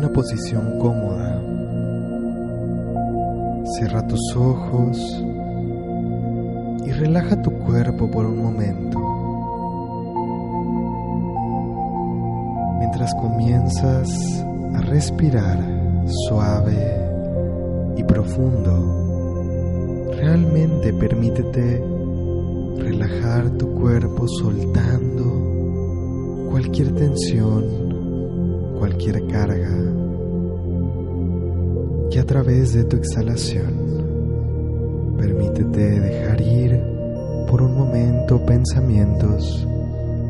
una posición cómoda. Cierra tus ojos y relaja tu cuerpo por un momento. Mientras comienzas a respirar suave y profundo, realmente permítete relajar tu cuerpo soltando cualquier tensión, cualquier carga y a través de tu exhalación permítete dejar ir por un momento pensamientos,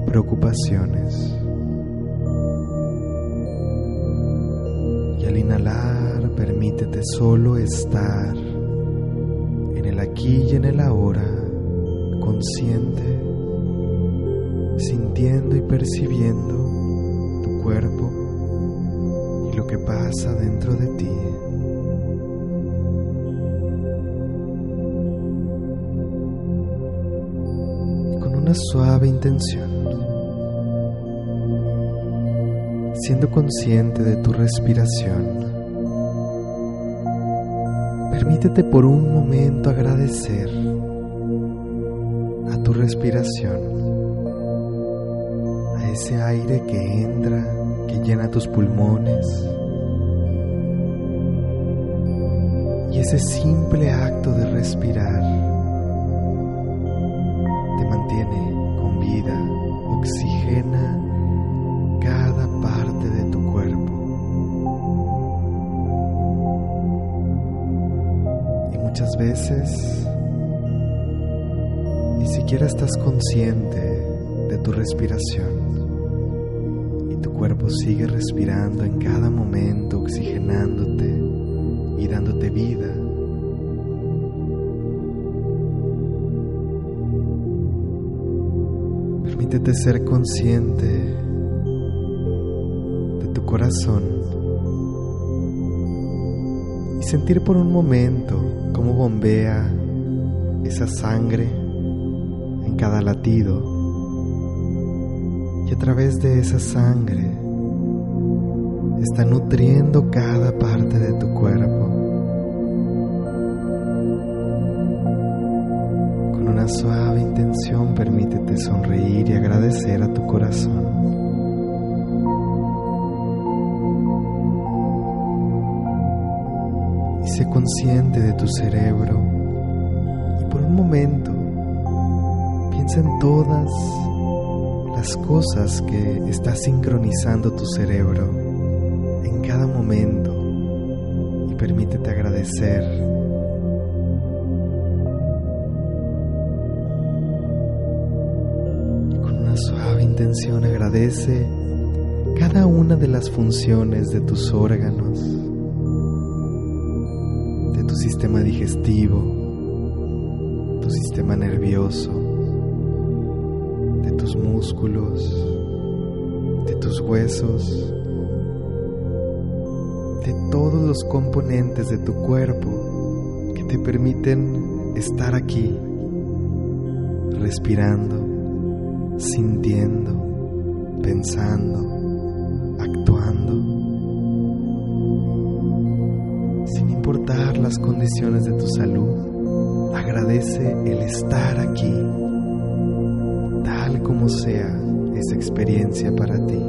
preocupaciones. Y al inhalar permítete solo estar en el aquí y en el ahora, consciente, sintiendo y percibiendo tu cuerpo y lo que pasa dentro de ti. Suave intención, siendo consciente de tu respiración. Permítete por un momento agradecer a tu respiración, a ese aire que entra, que llena tus pulmones. Y ese simple acto de respirar oxigena cada parte de tu cuerpo. Y muchas veces ni siquiera estás consciente de tu respiración. Y tu cuerpo sigue respirando en cada momento, oxigenándote y dándote vida. Permítete ser consciente de tu corazón y sentir por un momento cómo bombea esa sangre en cada latido y a través de esa sangre está nutriendo cada parte de tu cuerpo. Una suave intención permítete sonreír y agradecer a tu corazón. Y sé consciente de tu cerebro y por un momento piensa en todas las cosas que está sincronizando tu cerebro en cada momento y permítete agradecer agradece cada una de las funciones de tus órganos, de tu sistema digestivo, tu sistema nervioso, de tus músculos, de tus huesos, de todos los componentes de tu cuerpo que te permiten estar aquí, respirando sintiendo, pensando, actuando, sin importar las condiciones de tu salud, agradece el estar aquí, tal como sea esa experiencia para ti.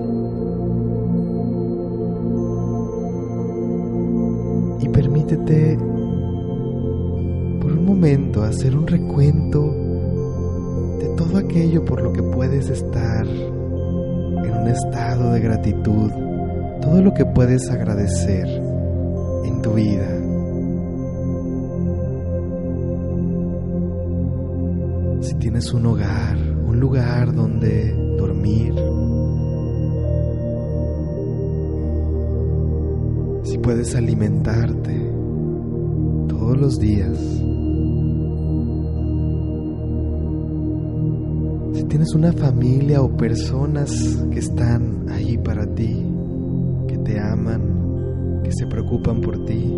Y permítete por un momento hacer un recuento todo aquello por lo que puedes estar en un estado de gratitud, todo lo que puedes agradecer en tu vida. Si tienes un hogar, un lugar donde dormir, si puedes alimentarte todos los días, Tienes una familia o personas que están ahí para ti, que te aman, que se preocupan por ti.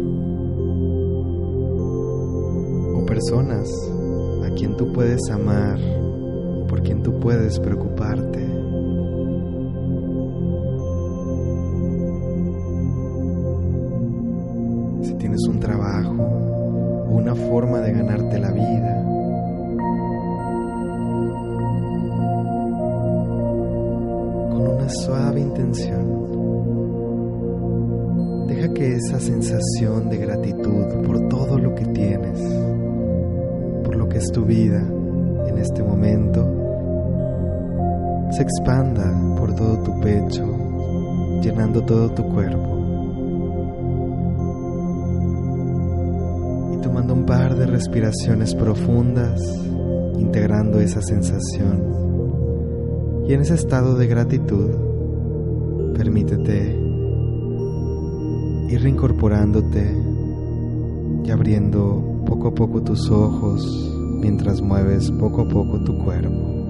O personas a quien tú puedes amar y por quien tú puedes preocuparte. Si tienes un trabajo una forma de ganarte la vida deja que esa sensación de gratitud por todo lo que tienes, por lo que es tu vida en este momento, se expanda por todo tu pecho, llenando todo tu cuerpo. Y tomando un par de respiraciones profundas, integrando esa sensación. Y en ese estado de gratitud, permítete ir reincorporándote y abriendo poco a poco tus ojos mientras mueves poco a poco tu cuerpo.